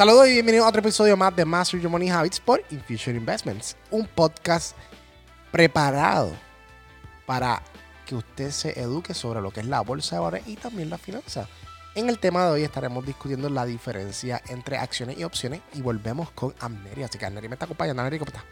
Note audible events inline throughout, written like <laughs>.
Saludos y bienvenidos a otro episodio más de Master Your Money Habits por Infusion Investments, un podcast preparado para que usted se eduque sobre lo que es la bolsa de valores y también la finanza. En el tema de hoy estaremos discutiendo la diferencia entre acciones y opciones y volvemos con Amneri. Así que Amneri me está acompañando. Amneri, ¿cómo está?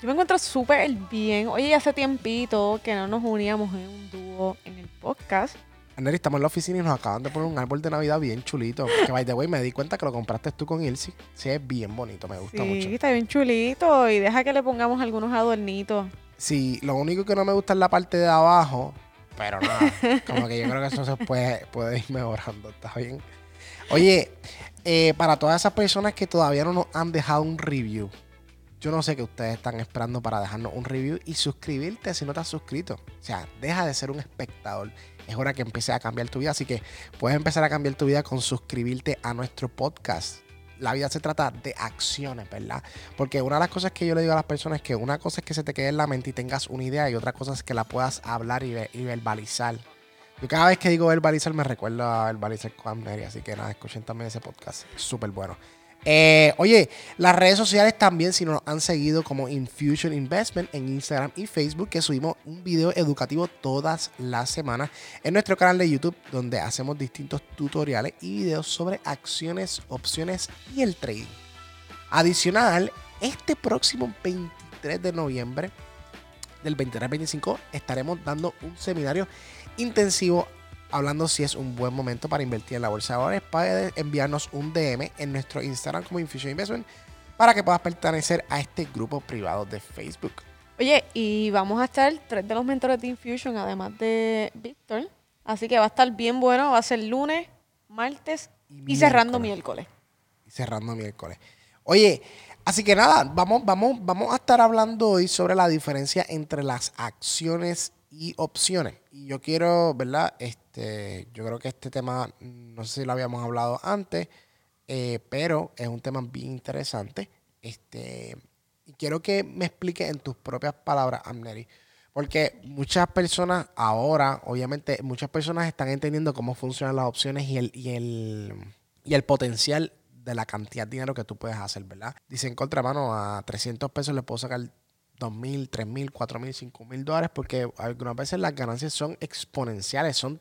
Yo me encuentro súper bien. Oye, hace tiempito que no nos uníamos en un dúo en el podcast. Amneri, estamos en la oficina y nos acaban de poner un árbol de Navidad bien chulito. Que by the way, me di cuenta que lo compraste tú con Ilse. Sí, es bien bonito, me gusta sí, mucho. está bien chulito y deja que le pongamos algunos adornitos. Sí, lo único que no me gusta es la parte de abajo, pero nada, <laughs> como que yo creo que eso se puede, puede ir mejorando, ¿está bien? Oye, eh, para todas esas personas que todavía no nos han dejado un review, yo no sé qué ustedes están esperando para dejarnos un review y suscribirte si no te has suscrito. O sea, deja de ser un espectador. Es hora que empieces a cambiar tu vida, así que puedes empezar a cambiar tu vida con suscribirte a nuestro podcast la vida se trata de acciones, ¿verdad? Porque una de las cosas que yo le digo a las personas es que una cosa es que se te quede en la mente y tengas una idea y otra cosa es que la puedas hablar y, verbalizar. Yo cada vez que digo verbalizar me recuerdo a verbalizar con Mary, así que nada, escuchen también ese podcast, súper bueno. Eh, oye, las redes sociales también, si nos han seguido como Infusion Investment en Instagram y Facebook, que subimos un video educativo todas las semanas en nuestro canal de YouTube, donde hacemos distintos tutoriales y videos sobre acciones, opciones y el trading. Adicional, este próximo 23 de noviembre del 23 25 estaremos dando un seminario intensivo hablando si es un buen momento para invertir en la bolsa de valores, puedes enviarnos un DM en nuestro Instagram como Infusion Investment para que puedas pertenecer a este grupo privado de Facebook. Oye, y vamos a estar tres de los mentores de Infusion, además de Víctor. Así que va a estar bien bueno. Va a ser lunes, martes y, cerrando miércoles. Y cerrando miércoles. Oye, así que nada, vamos, vamos, vamos a estar hablando hoy sobre la diferencia entre las acciones y opciones. Y yo quiero, ¿verdad? Este, yo creo que este tema, no sé si lo habíamos hablado antes, eh, pero es un tema bien interesante. Este, y quiero que me expliques en tus propias palabras, Amneri. Porque muchas personas ahora, obviamente, muchas personas están entendiendo cómo funcionan las opciones y el, y el, y el potencial de la cantidad de dinero que tú puedes hacer, ¿verdad? Dicen, contra mano, a 300 pesos le puedo sacar 2 mil, 3 mil, 4 mil, 5 mil dólares, porque algunas veces las ganancias son exponenciales, son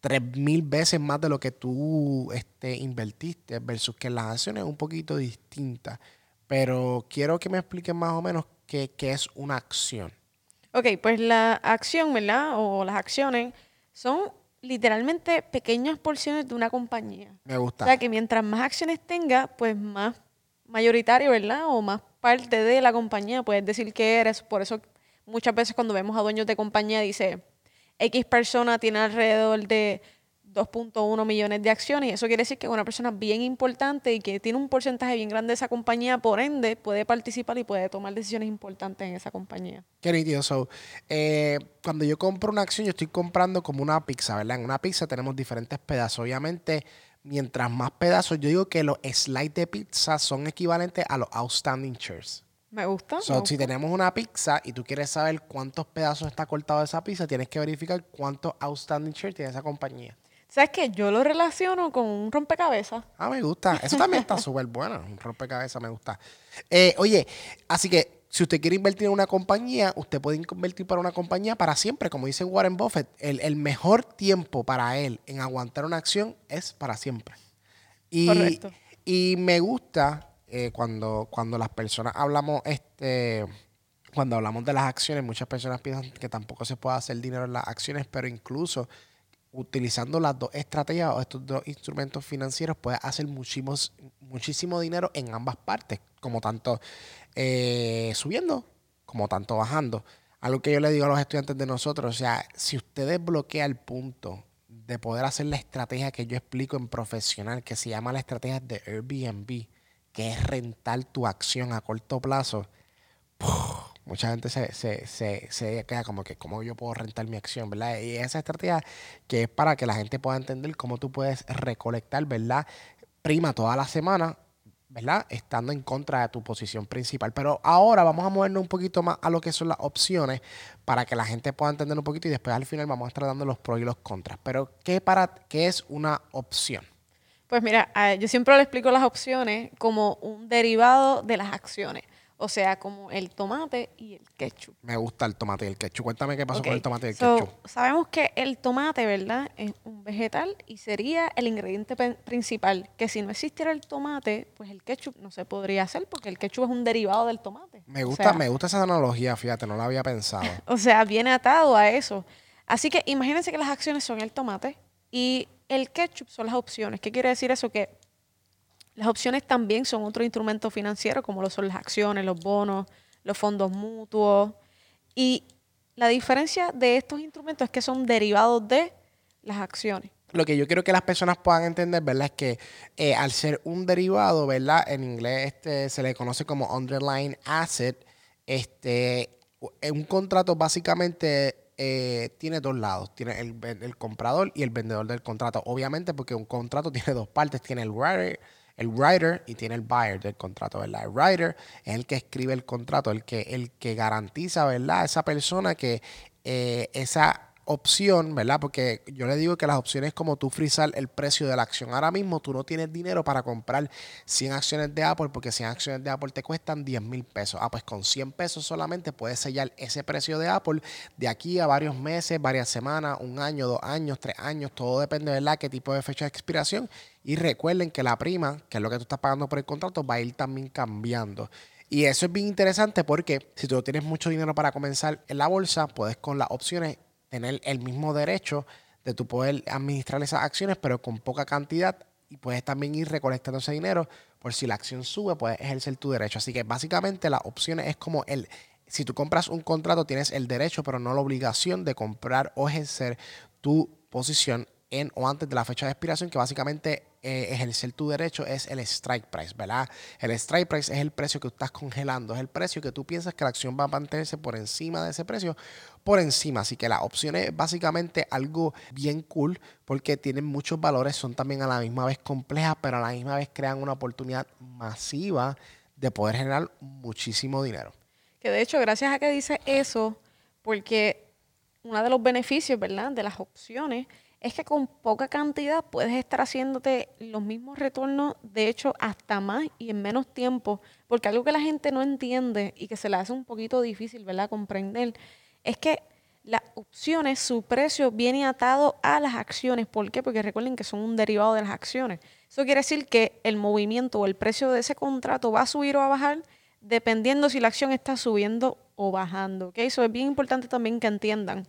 3 mil veces más de lo que tú este, invertiste, versus que las acciones es un poquito distinta. Pero quiero que me expliques más o menos qué, qué es una acción. Ok, pues la acción, ¿verdad? O las acciones son literalmente pequeñas porciones de una compañía. Me gusta. O sea que mientras más acciones tenga, pues más mayoritario, ¿verdad? O más parte de la compañía, puedes decir que eres. Por eso muchas veces cuando vemos a dueños de compañía dice, X persona tiene alrededor de 2.1 millones de acciones eso quiere decir que es una persona bien importante y que tiene un porcentaje bien grande de esa compañía, por ende puede participar y puede tomar decisiones importantes en esa compañía. Qué eh, cuando yo compro una acción, yo estoy comprando como una pizza, ¿verdad? En una pizza tenemos diferentes pedazos. Obviamente, mientras más pedazos, yo digo que los slides de pizza son equivalentes a los outstanding shares. Me gusta. Si tenemos una pizza y tú quieres saber cuántos pedazos está cortado esa pizza, tienes que verificar cuántos outstanding shares tiene esa compañía. ¿Sabes qué? Yo lo relaciono con un rompecabezas. Ah, me gusta. Eso también está <laughs> súper bueno. Un rompecabezas me gusta. Eh, oye, así que si usted quiere invertir en una compañía, usted puede invertir para una compañía para siempre. Como dice Warren Buffett, el, mejor tiempo para él en aguantar una acción es para siempre. Y, Correcto. Y me gusta eh, cuando, cuando las personas hablamos, este, cuando hablamos de las acciones, muchas personas piensan que tampoco se puede hacer dinero en las acciones, pero incluso utilizando las dos estrategias o estos dos instrumentos financieros puedes hacer muchísimos, muchísimo dinero en ambas partes, como tanto eh, subiendo como tanto bajando. Algo que yo le digo a los estudiantes de nosotros, o sea, si usted desbloquea el punto de poder hacer la estrategia que yo explico en profesional, que se llama la estrategia de Airbnb, que es rentar tu acción a corto plazo, mucha gente se, se, se, se, queda como que, ¿cómo yo puedo rentar mi acción? ¿verdad? Y esa estrategia que es para que la gente pueda entender cómo tú puedes recolectar, ¿verdad? Prima toda la semana ¿verdad? Estando en contra de tu posición principal. Pero ahora vamos a movernos un poquito más a lo que son las opciones para que la gente pueda entender un poquito y después al final vamos a estar dando los pros y los contras. Pero, ¿qué, para, qué es una opción? Pues mira, ah, yo siempre le explico las opciones como un derivado de las acciones. O sea, como el tomate y el ketchup. Me gusta el tomate y el ketchup. Cuéntame qué pasó con el tomate y el So, ketchup. Sabemos que el tomate, ¿verdad? Es un vegetal y sería el ingrediente principal. Que si no existiera el tomate, pues el ketchup no se podría hacer porque el ketchup es un derivado del tomate. Me O gusta, sea, me gusta esa analogía, fíjate, no la había pensado. <laughs> O sea, viene atado a eso. Así que imagínense que las acciones son el tomate y el ketchup son las opciones. ¿Qué quiere decir eso? Que las opciones también son otro instrumento financiero, como lo son las acciones, los bonos, los fondos mutuos. Y la diferencia de estos instrumentos es que son derivados de las acciones. Lo que yo quiero que las personas puedan entender, ¿verdad? Es que eh, al ser un derivado, ¿verdad? En inglés este, se le conoce como underlying asset. Este, eh, un contrato básicamente eh, tiene dos lados. Tiene el, el comprador y el vendedor del contrato. Obviamente porque un contrato <laughs> tiene dos partes. Tiene el writer, el writer y tiene el buyer del contrato, ¿verdad? El writer es el que escribe el contrato, el que, el que garantiza, ¿verdad? Esa persona que eh, esa opción, ¿verdad? Porque yo le digo que las opciones es como tú frizar el precio de la acción. Ahora mismo tú no tienes dinero para comprar 100 acciones de Apple porque 100 acciones de Apple te cuestan 10 mil pesos. Ah, pues con 100 pesos solamente puedes sellar ese precio de Apple de aquí a varios meses, varias semanas, un año, dos años, tres años. Todo depende, ¿verdad? Qué tipo de fecha de expiración. Y recuerden que la prima, que es lo que tú estás pagando por el contrato, va a ir también cambiando. Y eso es bien interesante porque si tú tienes mucho dinero para comenzar en la bolsa, puedes con las opciones tener el mismo derecho de tu poder administrar esas acciones, pero con poca cantidad y puedes también ir recolectando ese dinero por si la acción sube, puedes ejercer tu derecho. Así que básicamente las opciones es como el, si tú compras un contrato tienes el derecho, pero no la obligación de comprar o ejercer tu posición en o antes de la fecha de expiración, que básicamente eh, ejercer tu derecho es el strike price, ¿verdad? El strike price es el precio que estás congelando, es el precio que tú piensas que la acción va a mantenerse por encima de ese precio, por encima. Así que la opción es básicamente algo bien cool porque tienen muchos valores, son también a la misma vez complejas, pero a la misma vez crean una oportunidad masiva de poder generar muchísimo dinero. Que de hecho, gracias a que dice eso, porque uno de los beneficios, ¿verdad?, de las opciones es que con poca cantidad puedes estar haciéndote los mismos retornos, de hecho, hasta más y en menos tiempo. Porque algo que la gente no entiende y que se le hace un poquito difícil, ¿verdad?, comprender, es que las opciones, su precio viene atado a las acciones. ¿Por qué? Porque recuerden que son un derivado de las acciones. Eso quiere decir que el movimiento o el precio de ese contrato va a subir o a bajar dependiendo si la acción está subiendo o bajando. ¿ok? Eso es bien importante también que entiendan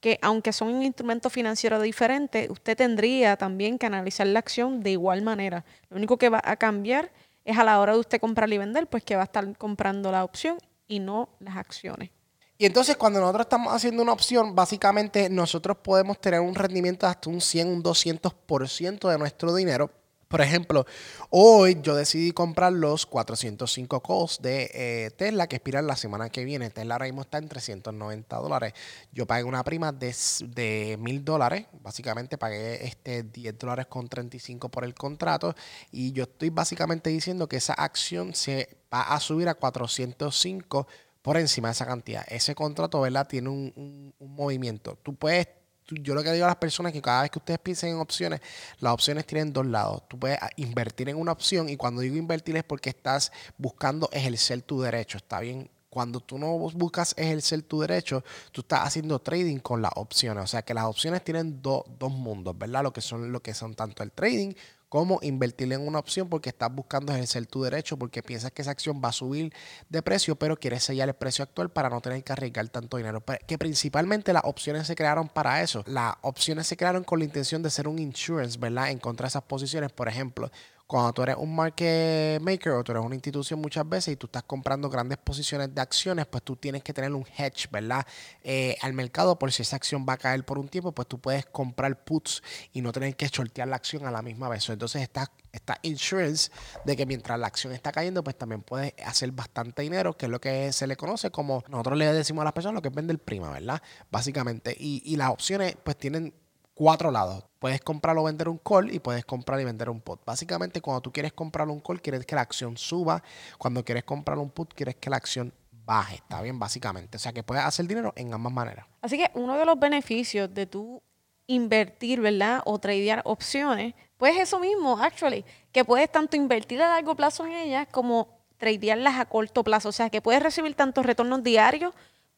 que aunque son un instrumento financiero diferente, usted tendría también que analizar la acción de igual manera. Lo único que va a cambiar es a la hora de usted comprar y vender, pues que va a estar comprando la opción y no las acciones. Y entonces cuando nosotros estamos haciendo una opción, básicamente nosotros podemos tener un rendimiento de hasta un 100, un 200% de nuestro dinero. Por ejemplo, hoy yo decidí comprar los 405 calls de eh, Tesla que expiran la semana que viene. Tesla ahora mismo está en 390 dólares. Yo pagué una prima de, de 1000 dólares. Básicamente pagué este 10 dólares con 35 por el contrato. Y yo estoy básicamente diciendo que esa acción se va a subir a 405 por encima de esa cantidad. Ese contrato, ¿verdad? Tiene un, un- movimiento. Tú puedes, yo lo que digo a las personas es que cada vez que ustedes piensen en opciones, las opciones tienen dos lados. Tú puedes ah, invertir en una opción y cuando digo invertir es porque estás buscando ejercer tu derecho, ¿está bien? Cuando tú no buscas ejercer tu derecho, tú estás haciendo trading con las opciones. O sea que las opciones tienen do- dos mundos, ¿verdad? Lo que son lo que son tanto el trading como invertir en una opción porque estás buscando ejercer tu derecho, porque piensas que esa acción va a subir de precio, pero quieres sellar el precio actual para no tener que arriesgar tanto dinero. Que principalmente las opciones se crearon para eso. Las opciones se crearon con la intención de ser un insurance, ¿verdad? En contra de esas posiciones. Por ejemplo, cuando tú eres un market maker o tú eres una institución muchas veces y tú estás comprando grandes posiciones de acciones, pues tú tienes que tener un hedge, ¿verdad? Eh, al mercado por si esa acción va a caer por un tiempo, pues tú puedes comprar puts y no tener que shortear la acción a la misma vez. Entonces está, está insurance de que mientras la acción está cayendo, pues también puedes hacer bastante dinero, que es lo que se le conoce como, nosotros le decimos a las personas lo que es vender prima, ¿verdad? Básicamente. Y las opciones pues tienen cuatro lados. Puedes comprar o vender un call y puedes comprar y vender un put. Básicamente, cuando tú quieres comprar un call, quieres que la acción suba. Cuando quieres comprar un put, quieres que la acción baje. Está bien, básicamente. O sea, que puedes hacer dinero en ambas maneras. Así que uno de los beneficios de tú invertir, ¿verdad? O tradear opciones, pues eso mismo, actually, que puedes tanto invertir a largo plazo en ellas como tradearlas a corto plazo. O sea, que puedes recibir tantos retornos diarios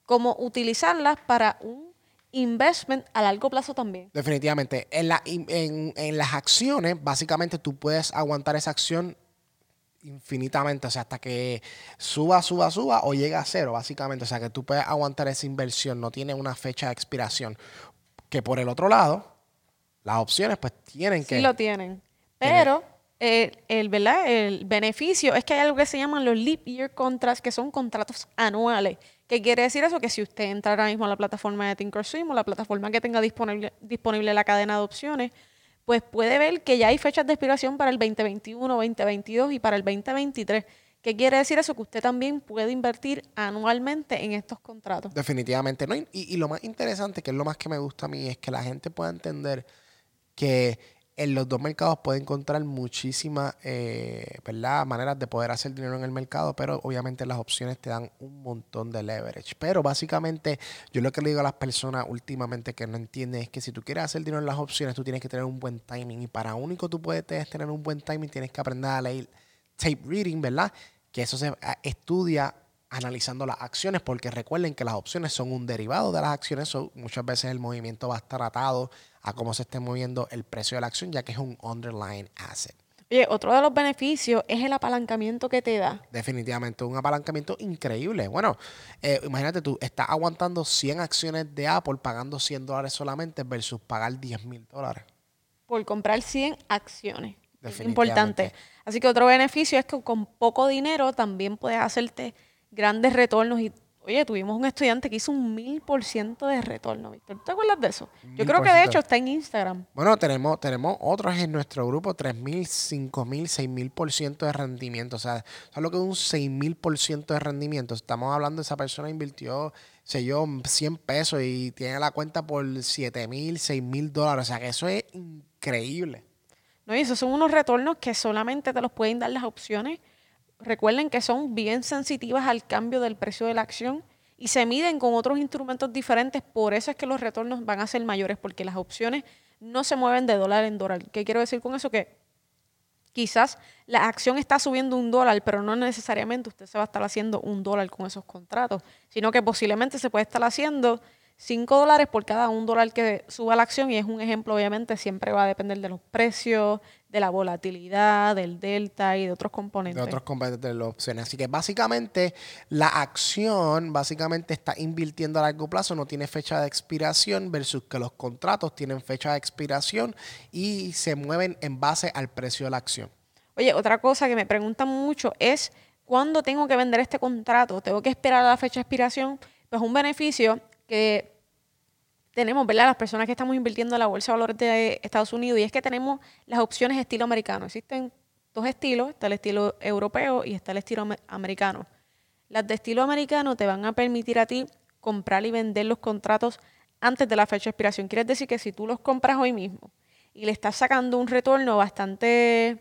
como utilizarlas para un investment a largo plazo también. Definitivamente. En, la, en, en las acciones, básicamente tú puedes aguantar esa acción infinitamente, o sea, hasta que suba, suba, suba o llega a cero, básicamente. O sea, que tú puedes aguantar esa inversión, no tiene una fecha de expiración. Que por el otro lado, las opciones pues tienen que... Sí lo tienen. Pero el, el, ¿verdad? el beneficio es que hay algo que se llaman los leap year contracts, que son contratos anuales. ¿Qué quiere decir eso? Que si usted entra ahora mismo a la plataforma de Thinkorswim o la plataforma que tenga disponible, disponible la cadena de opciones, pues puede ver que ya hay fechas de expiración para el 2021, 2022 y para el 2023. ¿Qué quiere decir eso? Que usted también puede invertir anualmente en estos contratos. Definitivamente. ¿no? Y, y lo más interesante, que es lo más que me gusta a mí, es que la gente pueda entender que en los dos mercados puede encontrar muchísimas eh, maneras de poder hacer dinero en el mercado, pero obviamente las opciones te dan un montón de leverage. Pero básicamente yo lo que le digo a las personas últimamente que no entienden es que si tú quieres hacer dinero en las opciones, tú tienes que tener un buen timing. Y para único tú puedes tener un buen timing, tienes que aprender a leer tape reading, ¿verdad? Que eso se estudia analizando las acciones, porque recuerden que las opciones son un derivado de las acciones, muchas veces el movimiento va a estar atado a cómo se esté moviendo el precio de la acción, ya que es un underlying asset. Oye, otro de los beneficios es el apalancamiento que te da. Definitivamente, un apalancamiento increíble. Bueno, eh, imagínate tú, estás aguantando 100 acciones de Apple pagando 100 dólares solamente versus pagar 10 mil dólares. Por comprar 100 acciones. Es importante. Así que otro beneficio es que con poco dinero también puedes hacerte grandes retornos y Oye, tuvimos un estudiante que hizo un mil por ciento de retorno, Víctor. ¿Tú te acuerdas de eso? Yo creo que de hecho está en Instagram. Bueno, tenemos, tenemos otros en nuestro grupo, tres mil, cinco mil, seis mil por ciento de rendimiento. O sea, lo que es un seis mil por ciento de rendimiento. Estamos hablando de esa persona invirtió, sé yo, 100 pesos y tiene la cuenta por siete mil, seis mil dólares. O sea, que eso es increíble. No, y esos son unos retornos que solamente te los pueden dar las opciones recuerden que son bien sensitivas al cambio del precio de la acción y se miden con otros instrumentos diferentes. Por eso es que los retornos van a ser mayores, porque las opciones no se mueven de dólar en dólar. ¿Qué quiero decir con eso? Que quizás la acción está subiendo un dólar, pero no necesariamente usted se va a estar haciendo un dólar con esos contratos, sino que posiblemente se puede estar haciendo 5 dólares por cada un dólar que suba la acción y es un ejemplo, obviamente, siempre va a depender de los precios, de la volatilidad, del delta y de otros componentes. De otros componentes de las opciones. Así que básicamente la acción básicamente está invirtiendo a largo plazo, no tiene fecha de expiración versus que los contratos tienen fecha de expiración y se mueven en base al precio de la acción. Oye, otra cosa que me preguntan mucho es, ¿cuándo tengo que vender este contrato? ¿Tengo que esperar a la fecha de expiración? Pues un beneficio que tenemos, ¿verdad? Las personas que estamos invirtiendo en la Bolsa de Valores de Estados Unidos y es que tenemos las opciones estilo americano. Existen dos estilos, está el estilo europeo y está el estilo americano. Las de estilo americano te van a permitir a ti comprar y vender los contratos antes de la fecha de expiración. Quiere decir que si tú los compras hoy mismo y le estás sacando un retorno bastante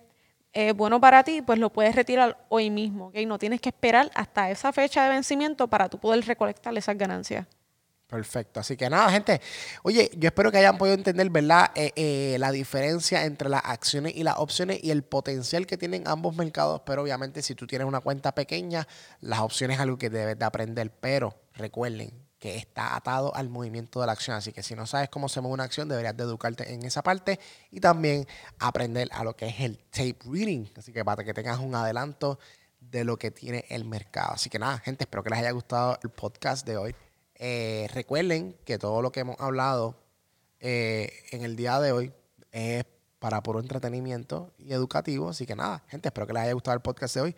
eh, bueno para ti, pues lo puedes retirar hoy mismo. ¿okay? No tienes que esperar hasta esa fecha de vencimiento para tú poder recolectar esas ganancias. Perfecto. Así que nada, gente. Oye, yo espero que hayan podido entender, ¿verdad? Eh, eh, la diferencia entre las acciones y las opciones y el potencial que tienen ambos mercados. Pero obviamente, si tú tienes una cuenta pequeña, las opciones es algo que debes de aprender. Pero recuerden que está atado al movimiento de la acción. Así que si no sabes cómo se una acción, deberías de educarte en esa parte y también aprender a lo que es el tape reading. Así que para que tengas un adelanto de lo que tiene el mercado. Así que nada, gente, espero que les haya gustado el podcast de hoy. Eh, recuerden que todo lo que hemos hablado eh, en el día de hoy es para puro entretenimiento y educativo. Así que nada, gente, espero que les haya gustado el podcast de hoy.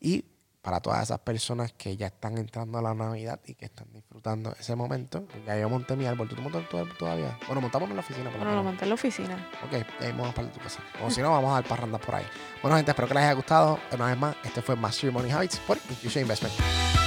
Y para todas esas personas que ya están entrando a la Navidad y que están disfrutando ese momento, ya yo monté mi árbol. ¿Tú montas todavía? Bueno, montamos en la oficina. Bueno, lo monté en la oficina. Ok, ahí vamos para tu casa. O si no, vamos a dar parrandas por ahí. Bueno, gente, espero que les haya gustado. Una vez más, este fue Master Money Habits por Infusion Investment.